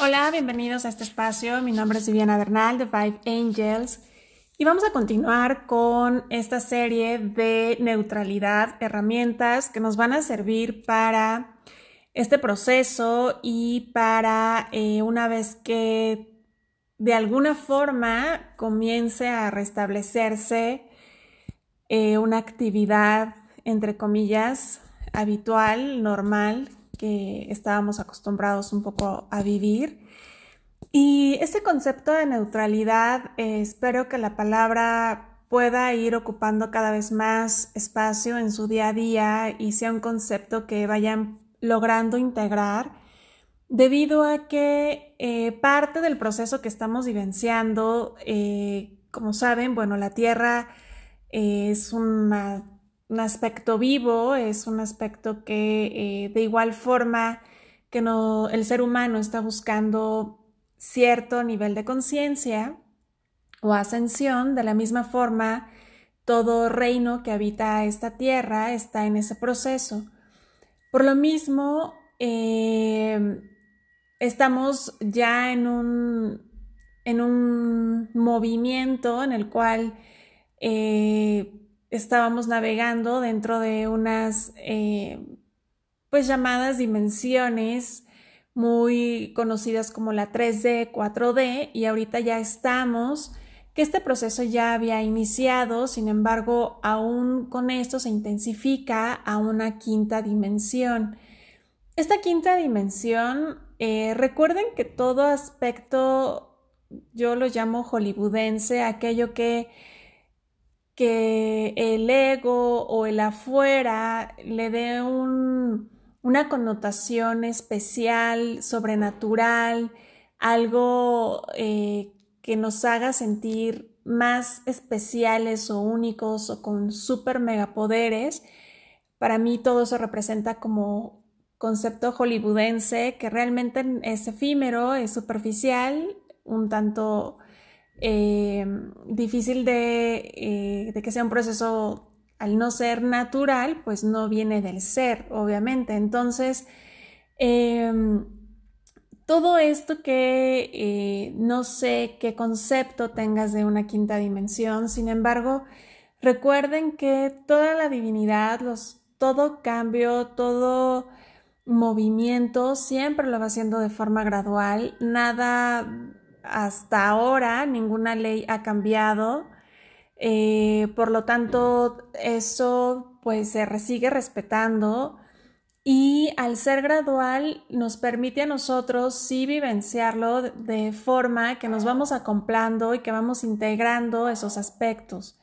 Hola, bienvenidos a este espacio. Mi nombre es Viviana Bernal de Five Angels y vamos a continuar con esta serie de neutralidad, herramientas que nos van a servir para este proceso y para eh, una vez que de alguna forma comience a restablecerse eh, una actividad, entre comillas, habitual, normal, que estábamos acostumbrados un poco a vivir. Y este concepto de neutralidad, espero que la palabra pueda ir ocupando cada vez más espacio en su día a día y sea un concepto que vayan logrando integrar debido a que eh, parte del proceso que estamos vivenciando, eh, como saben, bueno, la Tierra es una un aspecto vivo, es un aspecto que eh, de igual forma que no, el ser humano está buscando cierto nivel de conciencia o ascensión, de la misma forma todo reino que habita esta tierra está en ese proceso. Por lo mismo, eh, estamos ya en un, en un movimiento en el cual eh, estábamos navegando dentro de unas eh, pues llamadas dimensiones muy conocidas como la 3D, 4D y ahorita ya estamos que este proceso ya había iniciado, sin embargo, aún con esto se intensifica a una quinta dimensión. Esta quinta dimensión, eh, recuerden que todo aspecto, yo lo llamo hollywoodense, aquello que que el ego o el afuera le dé una connotación especial, sobrenatural, algo eh, que nos haga sentir más especiales o únicos o con super megapoderes. Para mí todo eso representa como concepto hollywoodense que realmente es efímero, es superficial, un tanto eh, difícil eh, de, que sea un proceso al no ser natural, pues no viene del ser, obviamente. Entonces, em, todo esto que eh, no sé qué concepto tengas de una quinta dimensión, sin embargo, recuerden que toda la divinidad, los, todo cambio, todo movimiento siempre lo va haciendo de forma gradual, nada hasta ahora ninguna ley ha cambiado. Eh, por lo tanto, eso pues se sigue respetando y al ser gradual nos permite a nosotros sí vivenciarlo de forma que nos vamos acoplando y que vamos integrando esos aspectos.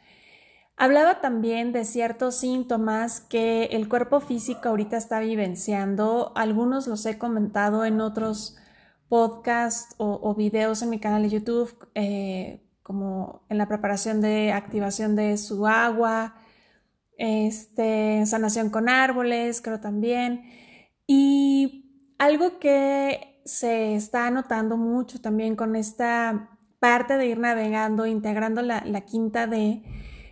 Hablaba también de ciertos síntomas que el cuerpo físico ahorita está vivenciando. Algunos los he comentado en otros podcast o, videos en mi canal de YouTube, eh, como en la preparación de activación de su agua, este, sanación con árboles, creo también. Y algo que se está notando mucho también con esta parte de ir navegando, integrando la, quinta D,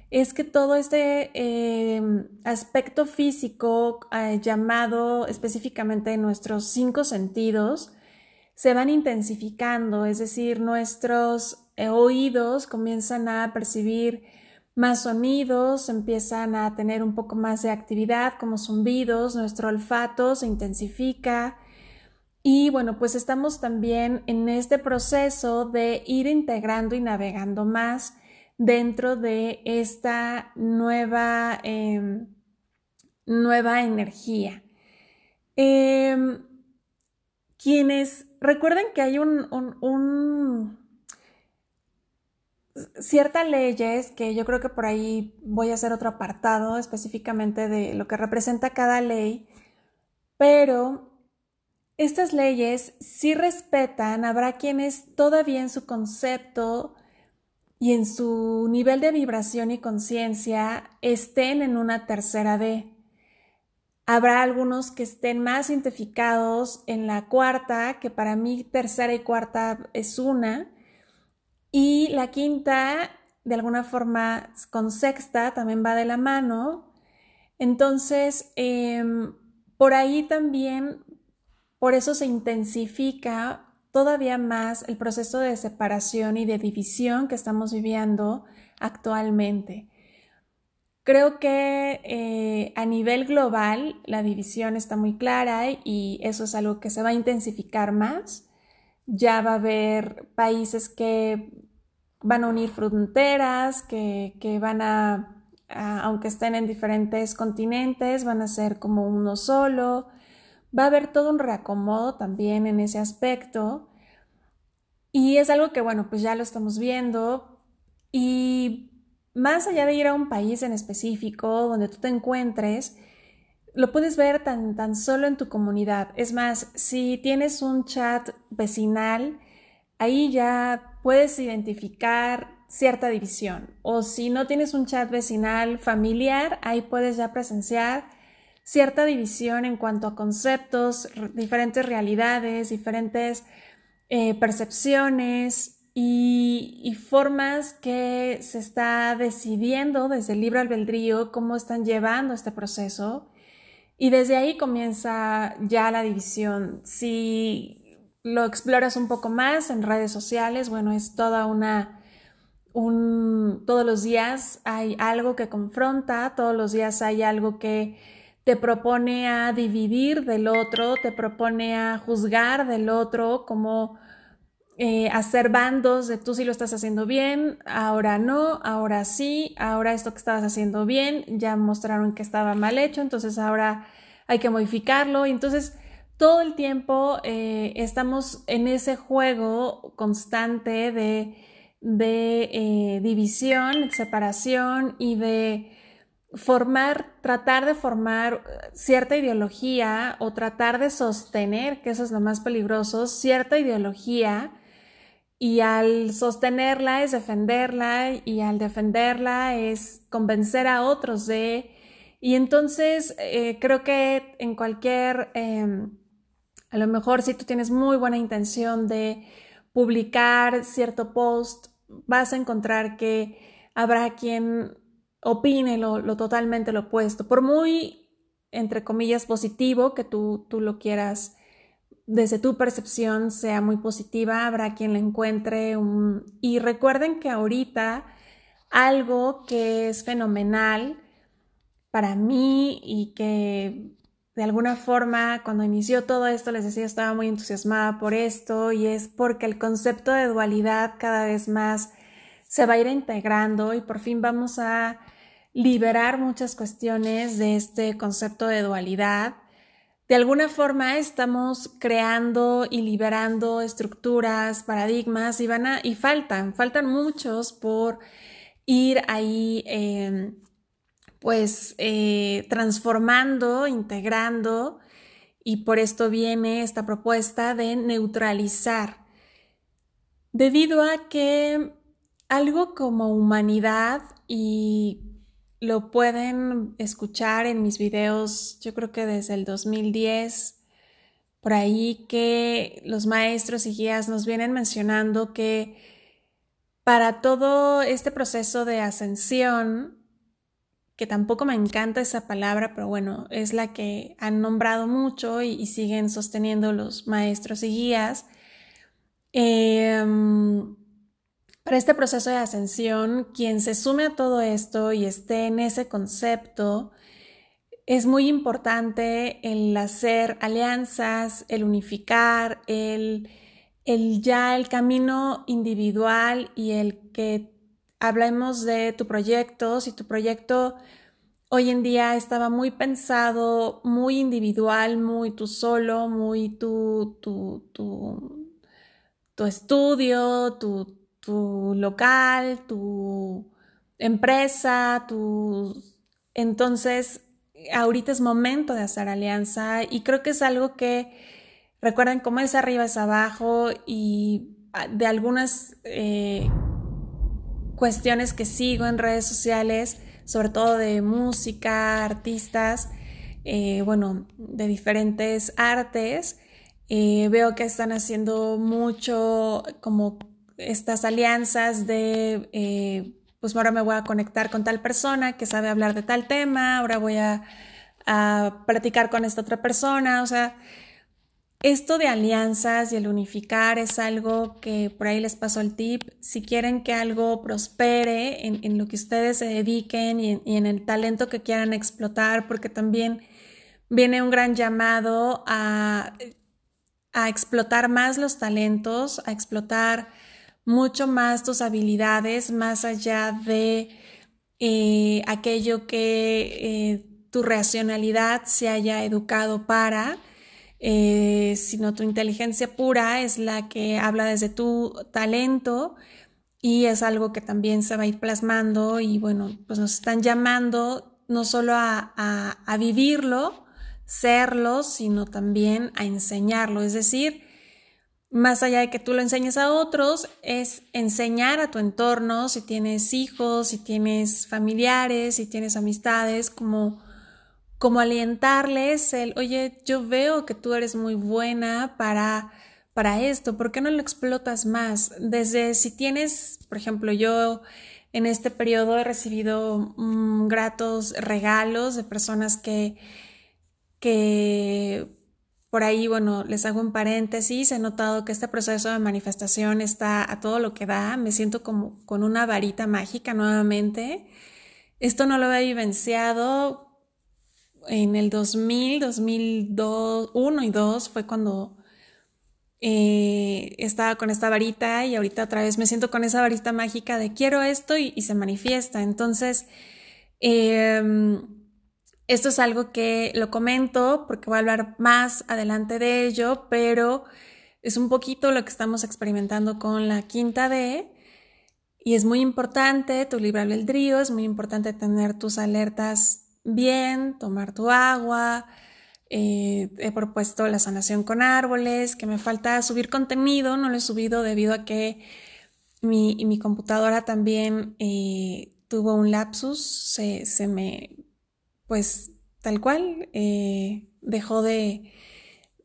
es que todo este eh, aspecto físico eh, llamado específicamente nuestros cinco sentidos, se van intensificando, es decir, nuestros eh, oídos comienzan a percibir más sonidos, empiezan a tener un poco más de actividad como zumbidos, nuestro olfato se intensifica y bueno, pues estamos también en este proceso de ir integrando y navegando más dentro de esta nueva, em, nueva energía. Em, quienes recuerden que hay un, ciertas leyes que yo creo que por ahí voy a hacer otro apartado específicamente de lo que representa cada ley, pero estas leyes sí respetan, habrá quienes todavía en su concepto y en su nivel de vibración y conciencia estén en una tercera D. Habrá algunos que estén más identificados en la cuarta, que para mí tercera y cuarta es una. Y la quinta, de alguna forma, con sexta también va de la mano. Entonces, em, por ahí también, por eso se intensifica todavía más el proceso de separación y de división que estamos viviendo actualmente. Creo que eh, a nivel global la división está muy clara y eso es algo que se va a intensificar más. Ya va a haber países que van a unir fronteras, que, van a, aunque estén en diferentes continentes, van a ser como uno solo. Va a haber todo un reacomodo también en ese aspecto. Y es algo que, bueno, pues ya lo estamos viendo. Y más allá de ir a un país en específico donde tú te encuentres, lo puedes ver tan, tan solo en tu comunidad. Es más, si tienes un chat vecinal, ahí ya puedes identificar cierta división. O si no tienes un chat vecinal familiar, ahí puedes ya presenciar cierta división en cuanto a conceptos, diferentes realidades, diferentes eh, percepciones, y, formas que se está decidiendo desde el libre albedrío cómo están llevando este proceso. Y desde ahí comienza ya la división. Si lo exploras un poco más en redes sociales, bueno, es toda una, un, todos los días hay algo que confronta, todos los días hay algo que te propone a dividir del otro, te propone a juzgar del otro como eh, hacer bandos de tú sí lo estás haciendo bien, ahora no, ahora sí, ahora esto que estabas haciendo bien, ya mostraron que estaba mal hecho, entonces ahora hay que modificarlo. Y entonces todo el tiempo eh, estamos en ese juego constante de, de eh, división, separación y de formar, tratar de formar cierta ideología o tratar de sostener, que eso es lo más peligroso, cierta ideología y al sostenerla es defenderla y al defenderla es convencer a otros de... Y entonces eh, creo que en cualquier, em, a lo mejor si tú tienes muy buena intención de publicar cierto post, vas a encontrar que habrá quien opine lo, lo totalmente lo opuesto, por muy, entre comillas, positivo que tú, tú lo quieras desde tu percepción sea muy positiva, habrá quien la encuentre un... Y recuerden que ahorita algo que es fenomenal para mí y que de alguna forma cuando inició todo esto les decía estaba muy entusiasmada por esto y es porque el concepto de dualidad cada vez más se va a ir integrando y por fin vamos a liberar muchas cuestiones de este concepto de dualidad de alguna forma estamos creando y liberando estructuras, paradigmas y van a, y faltan, faltan muchos por ir ahí em, pues eh, transformando, integrando y por esto viene esta propuesta de neutralizar. Debido a que algo como humanidad y lo pueden escuchar en mis videos, yo creo que desde el 2010, por ahí que los maestros y guías nos vienen mencionando que para todo este proceso de ascensión, que tampoco me encanta esa palabra, pero bueno, es la que han nombrado mucho y, siguen sosteniendo los maestros y guías, eh, para este proceso de ascensión, quien se sume a todo esto y esté en ese concepto, es muy importante el hacer alianzas, el unificar, el, el ya el camino individual y el que hablemos de tu proyecto, si tu proyecto hoy en día estaba muy pensado, muy individual, muy tú solo, muy tu, tu, tu, tu estudio, tu, tu local, tu empresa, tu... Entonces, ahorita es momento de hacer alianza y creo que es algo que, recuerden, cómo es arriba es abajo y ah, de algunas eh, cuestiones que sigo en redes sociales, sobre todo de música, artistas, eh, bueno, de diferentes artes, eh, veo que están haciendo mucho como estas alianzas de, eh, pues ahora me voy a conectar con tal persona que sabe hablar de tal tema, ahora voy a, a platicar con esta otra persona, o sea, esto de alianzas y el unificar es algo que por ahí les paso el tip. Si quieren que algo prospere en, lo que ustedes se dediquen y en, el talento que quieran explotar, porque también viene un gran llamado a, a explotar más los talentos, a explotar mucho más tus habilidades, más allá de eh, aquello que eh, tu racionalidad se haya educado para eh, sino tu inteligencia pura es la que habla desde tu talento y es algo que también se va a ir plasmando y bueno, pues nos están llamando no solo a, a vivirlo, serlo, sino también a enseñarlo, es decir, más allá de que tú lo enseñes a otros, es enseñar a tu entorno, si tienes hijos, si tienes familiares, si tienes amistades, como como alientarles el, oye, yo veo que tú eres muy buena para, para esto, ¿por qué no lo explotas más? Desde si tienes, por ejemplo, yo en este periodo he recibido mm, gratos regalos de personas que, que por ahí, bueno, les hago un paréntesis, he notado que este proceso de manifestación está a todo lo que da, me siento como con una varita mágica nuevamente. Esto no lo había vivenciado en el 2000, 2001 y 2 fue cuando eh, estaba con esta varita y ahorita otra vez me siento con esa varita mágica de quiero esto y, se manifiesta. Entonces, em, esto es algo que lo comento porque voy a hablar más adelante de ello, pero es un poquito lo que estamos experimentando con la quinta D. Y es muy importante tu libre albedrío, es muy importante tener tus alertas bien, tomar tu agua. Eh, he propuesto la sanación con árboles, que me falta subir contenido, no lo he subido debido a que mi, mi computadora también eh, tuvo un lapsus, se, se, me, pues tal cual, eh, dejó de,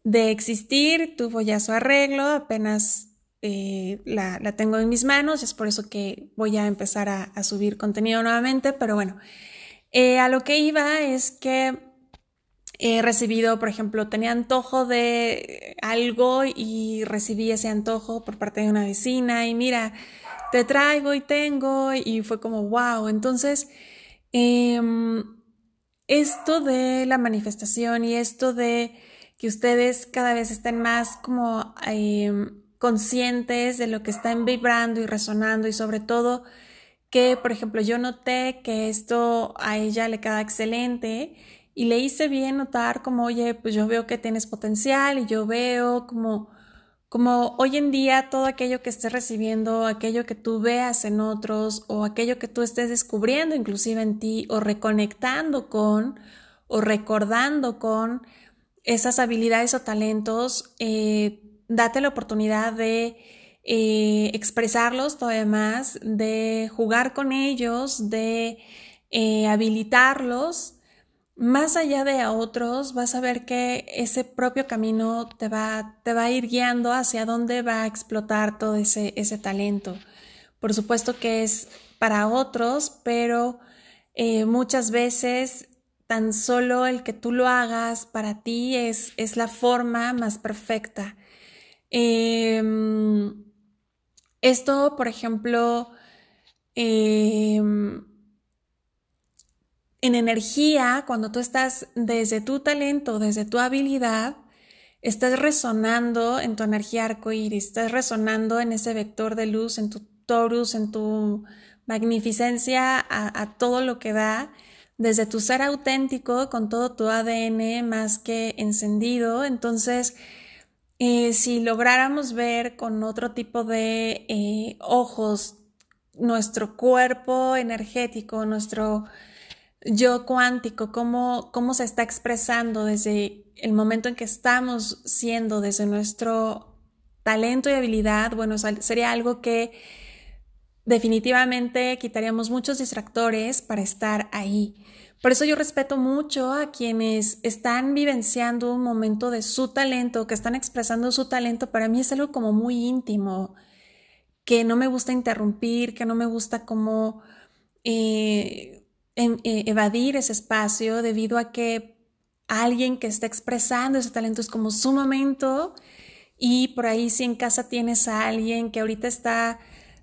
de, existir, tuvo ya su arreglo, apenas la, la, tengo en mis manos, es por eso que voy a empezar a, a subir contenido nuevamente, pero bueno. Eh, a lo que iba es que he recibido, por ejemplo, tenía antojo de algo y recibí ese antojo por parte de una vecina y mira, te traigo y tengo y fue como, wow. Entonces, em, esto de la manifestación y esto de que ustedes cada vez estén más como em, conscientes de lo que están vibrando y resonando y sobre todo que, por ejemplo, yo noté que esto a ella le queda excelente y le hice bien notar como, oye, pues yo veo que tienes potencial y yo veo como, como hoy en día todo aquello que estés recibiendo, aquello que tú veas en otros o aquello que tú estés descubriendo inclusive en ti o reconectando con o recordando con esas habilidades o talentos, eh, date la oportunidad de eh, expresarlos todavía más, de jugar con ellos, de eh, habilitarlos. Más allá de a otros, vas a ver que ese propio camino te va, te va a ir guiando hacia dónde va a explotar todo ese, ese talento. Por supuesto que es para otros, pero eh, muchas veces tan solo el que tú lo hagas para ti es, es la forma más perfecta. Em, esto, por ejemplo, em, en energía, cuando tú estás desde tu talento, desde tu habilidad, estás resonando en tu energía arcoíris, estás resonando en ese vector de luz, en tu torus, en tu magnificencia, a, todo lo que da, desde tu ser auténtico, con todo tu ADN más que encendido. Entonces, eh, si lográramos ver con otro tipo de eh, ojos nuestro cuerpo energético, nuestro yo cuántico, cómo, cómo se está expresando desde el momento en que estamos siendo, desde nuestro talento y habilidad, bueno, sería algo que definitivamente quitaríamos muchos distractores para estar ahí. Por eso yo respeto mucho a quienes están vivenciando un momento de su talento, que están expresando su talento. Para mí es algo como muy íntimo, que no me gusta interrumpir, que no me gusta como eh, eh, evadir ese espacio debido a que alguien que está expresando ese talento, es como su momento. Y por ahí si en casa tienes a alguien que ahorita está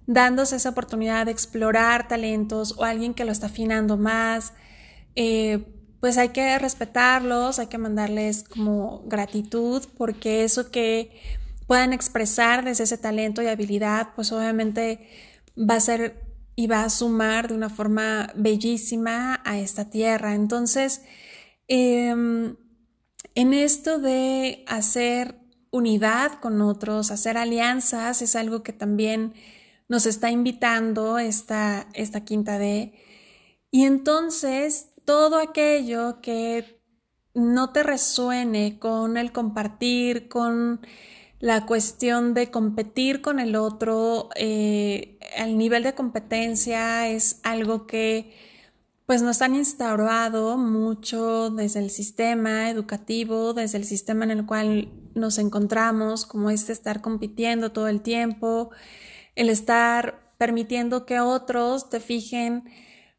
dándose esa oportunidad de explorar talentos o alguien que lo está afinando más, eh, pues hay que respetarlos, hay que mandarles como gratitud porque eso que puedan expresar desde ese talento y habilidad, pues obviamente va a ser y va a sumar de una forma bellísima a esta tierra. Entonces, em, en esto de hacer unidad con otros, hacer alianzas, es algo que también nos está invitando esta, esta quinta D. Y entonces, todo aquello que no te resuene con el compartir, con la cuestión de competir con el otro, eh, el nivel de competencia es algo que pues nos han instaurado mucho desde el sistema educativo, desde el sistema en el cual nos encontramos, como este estar compitiendo todo el tiempo, el estar permitiendo que otros te fijen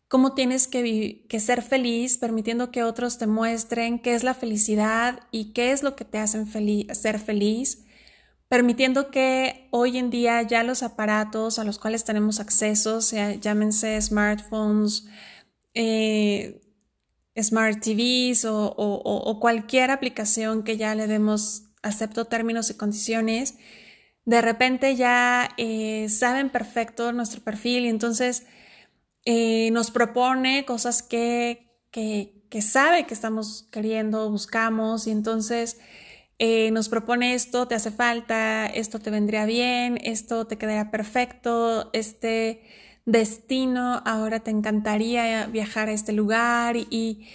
cómo tienes que, que, ser feliz, permitiendo que otros te muestren qué es la felicidad y qué es lo que te hacen ser feliz permitiendo que hoy en día ya los aparatos a los cuales tenemos acceso, sea, llámense smartphones, eh, smart TVs o, cualquier aplicación que ya le demos acepto términos y condiciones, de repente ya eh, saben perfecto nuestro perfil y entonces eh, nos propone cosas que, que, que sabe que estamos queriendo, buscamos y entonces eh, nos propone esto, te hace falta, esto te vendría bien, esto te quedaría perfecto, este destino, ahora te encantaría viajar a este lugar y,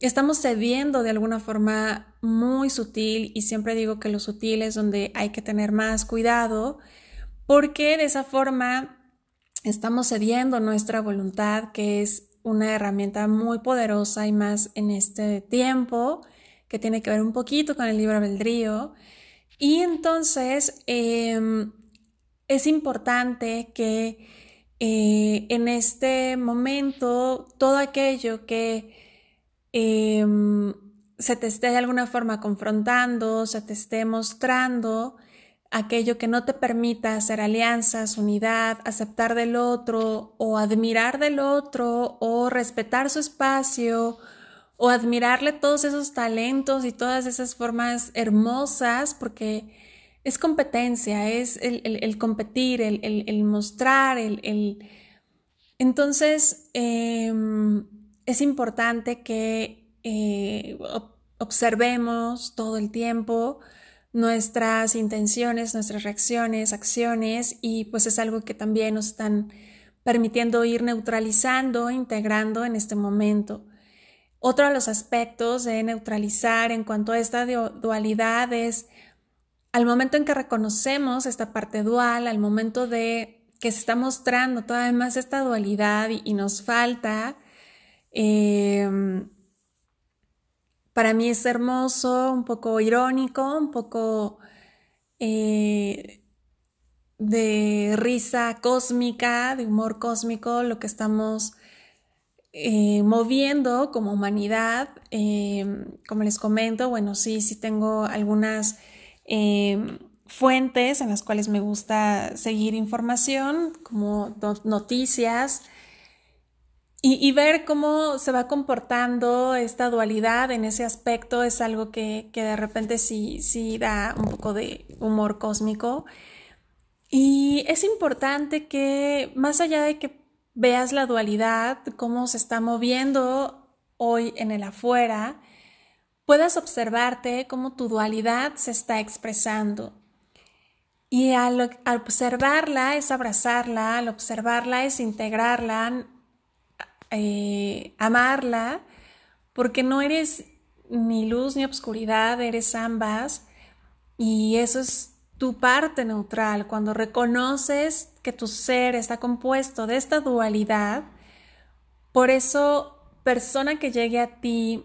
estamos cediendo de alguna forma muy sutil y siempre digo que lo sutil es donde hay que tener más cuidado porque de esa forma estamos cediendo nuestra voluntad que es una herramienta muy poderosa y más en este tiempo que tiene que ver un poquito con el libro albedrío. Y entonces em, es importante que eh, en este momento todo aquello que em, se te esté de alguna forma confrontando, se te esté mostrando, aquello que no te permita hacer alianzas, unidad, aceptar del otro o admirar del otro o respetar su espacio o admirarle todos esos talentos y todas esas formas hermosas, porque es competencia, es el, competir, el, mostrar, el... Entonces, em, es importante que eh, observemos todo el tiempo nuestras intenciones, nuestras reacciones, acciones, y pues es algo que también nos están permitiendo ir neutralizando, integrando en este momento. Otro de los aspectos de neutralizar en cuanto a esta dualidad es al momento en que reconocemos esta parte dual, al momento de que se está mostrando todavía más esta dualidad y, nos falta, em, para mí es hermoso, un poco irónico, un poco eh, de risa cósmica, de humor cósmico, lo que estamos eh, moviendo como humanidad. Eh, como les comento, bueno, sí, sí tengo algunas eh, fuentes en las cuales me gusta seguir información, como noticias, y, ver cómo se va comportando esta dualidad en ese aspecto es algo que, que de repente sí, sí da un poco de humor cósmico. Y es importante que, más allá de que veas la dualidad, cómo se está moviendo hoy en el afuera, puedas observarte cómo tu dualidad se está expresando. Y al, observarla es abrazarla, al observarla es integrarla, eh, amarla, porque no eres ni luz ni obscuridad, eres ambas. Y eso es tu parte neutral, cuando reconoces que tu ser está compuesto de esta dualidad, por eso persona que llegue a ti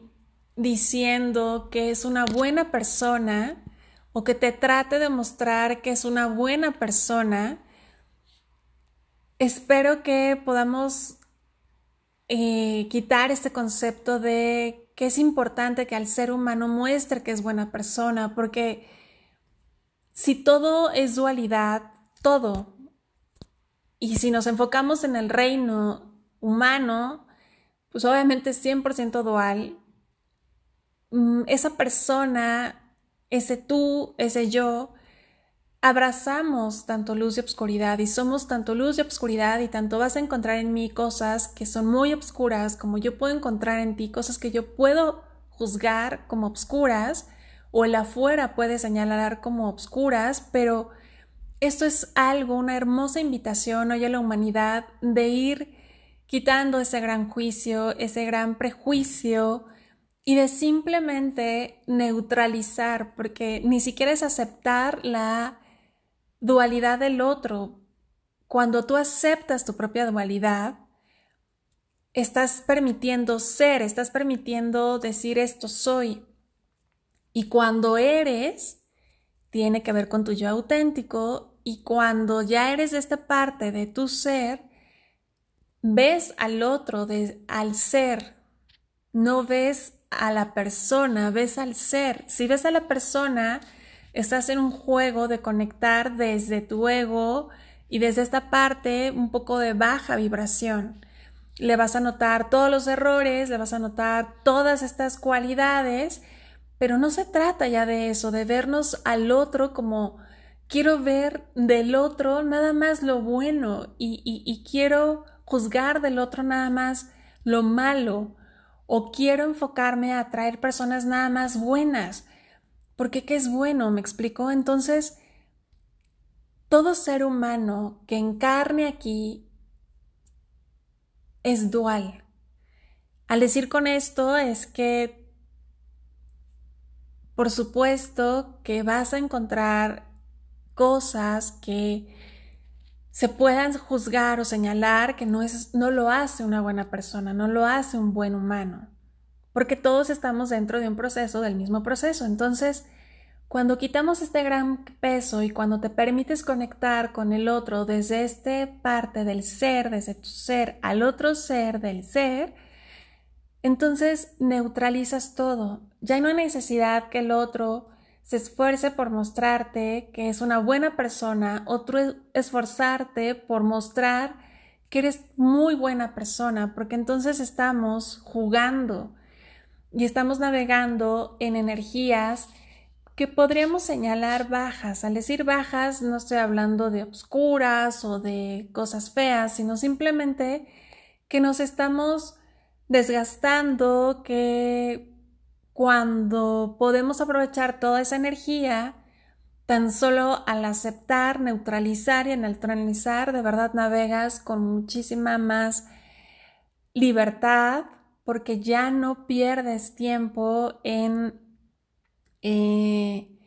diciendo que es una buena persona o que te trate de mostrar que es una buena persona, espero que podamos eh, quitar este concepto de que es importante que al ser humano muestre que es buena persona, porque si todo es dualidad, todo, y si nos enfocamos en el reino humano, pues obviamente es 100% dual, mm, esa persona, ese tú, ese yo, abrazamos tanto luz y obscuridad y somos tanto luz y obscuridad y tanto vas a encontrar en mí cosas que son muy obscuras como yo puedo encontrar en ti cosas que yo puedo juzgar como obscuras o el afuera puede señalar como obscuras, pero esto es algo, una hermosa invitación hoy a la humanidad de ir quitando ese gran juicio, ese gran prejuicio y de simplemente neutralizar, porque ni siquiera es aceptar la dualidad del otro. Cuando tú aceptas tu propia dualidad, estás permitiendo ser, estás permitiendo decir esto soy. Y cuando eres, tiene que ver con tu yo auténtico y cuando ya eres de esta parte de tu ser, ves al otro, de, al ser, no ves a la persona, ves al ser. Si ves a la persona, estás en un juego de conectar desde tu ego y desde esta parte un poco de baja vibración. Le vas a notar todos los errores, le vas a notar todas estas cualidades, pero no se trata ya de eso, de vernos al otro como quiero ver del otro nada más lo bueno y, y quiero juzgar del otro nada más lo malo o quiero enfocarme a atraer personas nada más buenas porque ¿qué es bueno? ¿Me explicó? Entonces, todo ser humano que encarne aquí es dual. Al decir con esto es que, por supuesto, que vas a encontrar cosas que se puedan juzgar o señalar que no, es, no lo hace una buena persona, no lo hace un buen humano porque todos estamos dentro de un proceso, del mismo proceso. Entonces, cuando quitamos este gran peso y cuando te permites conectar con el otro desde esta parte del ser, desde tu ser al otro ser del ser, entonces neutralizas todo. Ya no hay necesidad que el otro se esfuerce por mostrarte que es una buena persona, otro esforzarte por mostrar que eres muy buena persona, porque entonces estamos jugando y estamos navegando en energías que podríamos señalar bajas. Al decir bajas no estoy hablando de obscuras o de cosas feas, sino simplemente que nos estamos desgastando, que cuando podemos aprovechar toda esa energía, tan solo al aceptar, neutralizar y neutralizar, de verdad navegas con muchísima más libertad, porque ya no pierdes tiempo en, eh,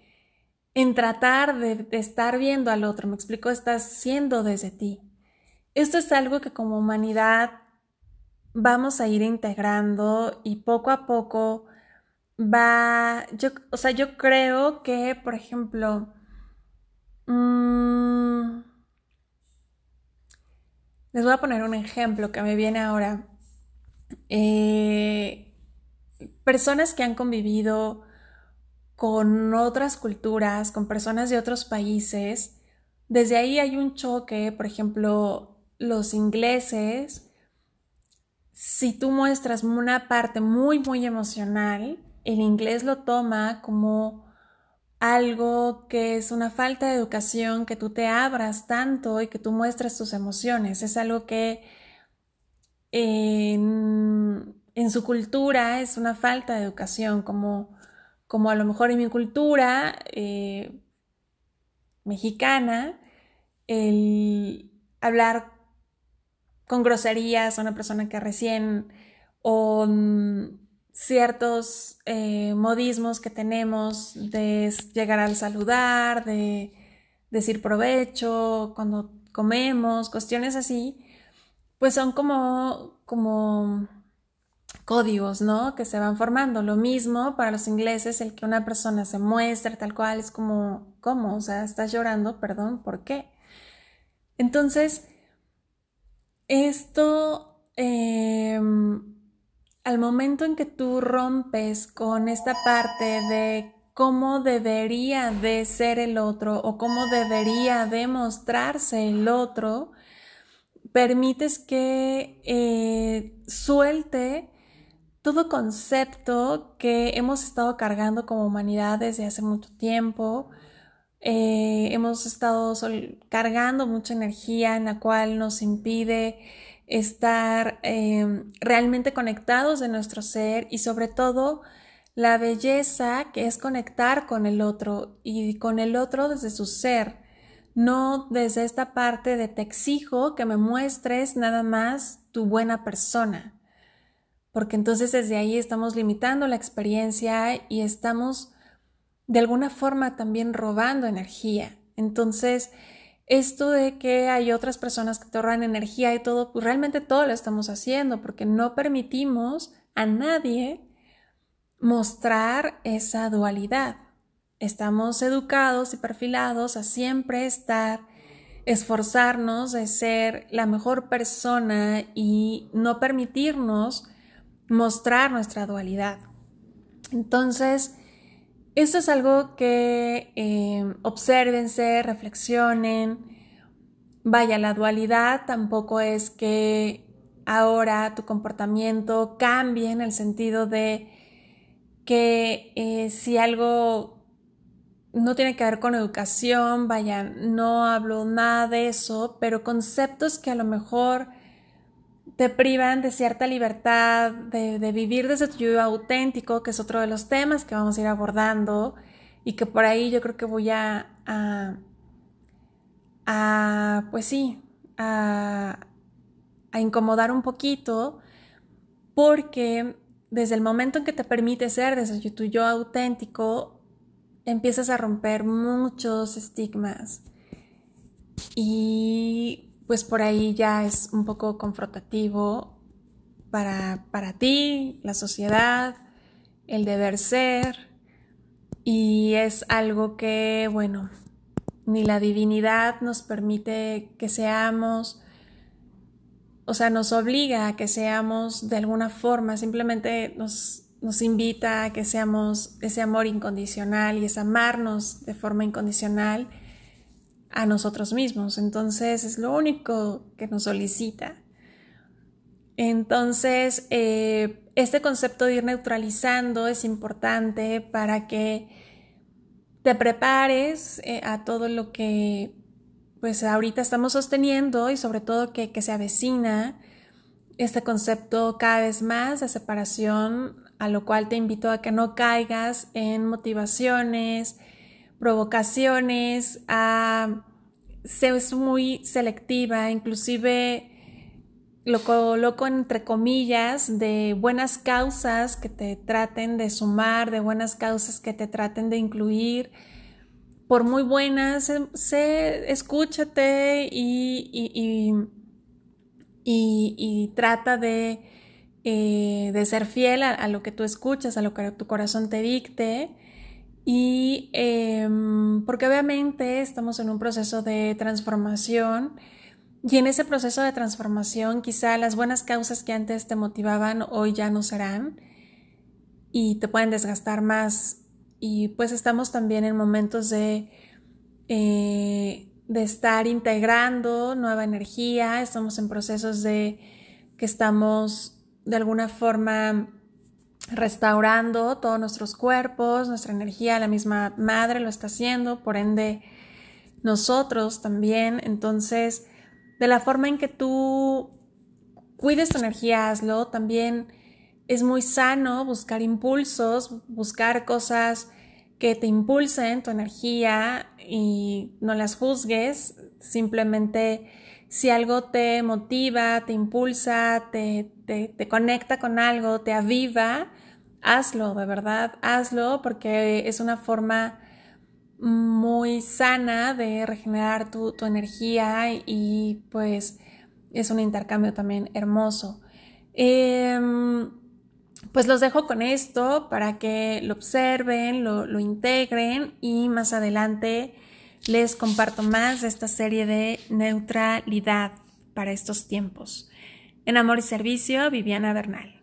en tratar de, estar viendo al otro. Me explico, estás siendo desde ti. Esto es algo que como humanidad vamos a ir integrando y poco a poco va, yo, o sea, yo creo que, por ejemplo, mm, les voy a poner un ejemplo que me viene ahora. Eh, personas que han convivido con otras culturas, con personas de otros países, desde ahí hay un choque, por ejemplo, los ingleses, si tú muestras una parte muy, muy emocional, el inglés lo toma como algo que es una falta de educación, que tú te abras tanto y que tú muestres tus emociones. Es algo que en, su cultura es una falta de educación, como, como a lo mejor en mi cultura eh, mexicana, el hablar con groserías a una persona que recién o ciertos eh, modismos que tenemos de llegar al saludar, de decir provecho cuando comemos, cuestiones así, pues son como, como códigos, ¿no? Que se van formando. Lo mismo para los ingleses, el que una persona se muestre tal cual es como, ¿cómo? O sea, estás llorando, perdón, ¿por qué? Entonces, esto em, al momento en que tú rompes con esta parte de cómo debería de ser el otro o cómo debería demostrarse el otro, permites que eh, suelte todo concepto que hemos estado cargando como humanidad desde hace mucho tiempo. Eh, hemos estado cargando mucha energía en la cual nos impide estar em, realmente conectados de nuestro ser y sobre todo la belleza que es conectar con el otro y con el otro desde su ser, no desde esta parte de te exijo que me muestres nada más tu buena persona porque entonces desde ahí estamos limitando la experiencia y estamos de alguna forma también robando energía. Entonces, esto de que hay otras personas que te roban energía y todo, pues realmente todo lo estamos haciendo porque no permitimos a nadie mostrar esa dualidad. Estamos educados y perfilados a siempre estar, esforzarnos de ser la mejor persona y no permitirnos mostrar nuestra dualidad. Entonces, esto es algo que eh, observense, reflexionen. Vaya, la dualidad tampoco es que ahora tu comportamiento cambie en el sentido de que eh, si algo no tiene que ver con educación, vaya, no hablo nada de eso, pero conceptos que a lo mejor te privan de cierta libertad, de, vivir desde tu yo auténtico, que es otro de los temas que vamos a ir abordando y que por ahí yo creo que voy a, a, pues sí, a, a incomodar un poquito, porque desde el momento en que te permite ser desde tu yo auténtico, empiezas a romper muchos estigmas. Y pues por ahí ya es un poco confrontativo para, para ti, la sociedad, el deber ser, y es algo que, bueno, ni la divinidad nos permite que seamos, o sea, nos obliga a que seamos de alguna forma, simplemente nos, nos invita a que seamos ese amor incondicional y es amarnos de forma incondicional a nosotros mismos. Entonces es lo único que nos solicita. Entonces, eh, este concepto de ir neutralizando es importante para que te prepares eh, a todo lo que pues ahorita estamos sosteniendo y sobre todo que, que se avecina este concepto cada vez más de separación, a lo cual te invito a que no caigas en motivaciones, provocaciones, a ser muy selectiva, inclusive lo coloco entre comillas, de buenas causas que te traten de sumar, de buenas causas que te traten de incluir. Por muy buenas, sé, escúchate y, y, trata de, eh, de ser fiel a, lo que tú escuchas, a lo que tu corazón te dicte y em, porque obviamente estamos en un proceso de transformación y en ese proceso de transformación quizá las buenas causas que antes te motivaban hoy ya no serán y te pueden desgastar más. Y pues estamos también en momentos de, eh, de estar integrando nueva energía, estamos en procesos de que estamos de alguna forma restaurando todos nuestros cuerpos, nuestra energía, la misma madre lo está haciendo, por ende nosotros también. Entonces, de la forma en que tú cuides tu energía, hazlo. También es muy sano buscar impulsos, buscar cosas que te impulsen tu energía y no las juzgues. Simplemente si algo te motiva, te impulsa, te, te, conecta con algo, te aviva, hazlo, de verdad, hazlo porque es una forma muy sana de regenerar tu, tu energía y pues es un intercambio también hermoso. Em, pues los dejo con esto para que lo observen, lo, lo integren y más adelante les comparto más de esta serie de neutralidad para estos tiempos. En Amor y Servicio, Viviana Bernal.